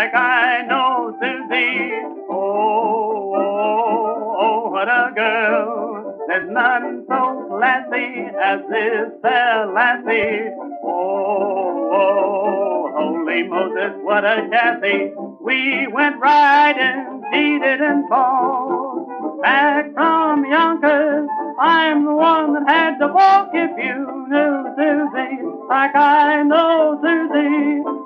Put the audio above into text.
like I know Susie, oh, oh, oh, what a girl. There's none so classy as this fair lassie. Oh, oh, holy Moses, what a chassis. We went riding, didn't fall. Back from Yonkers, I'm the one that had to walk if you knew Susie like I know Susie.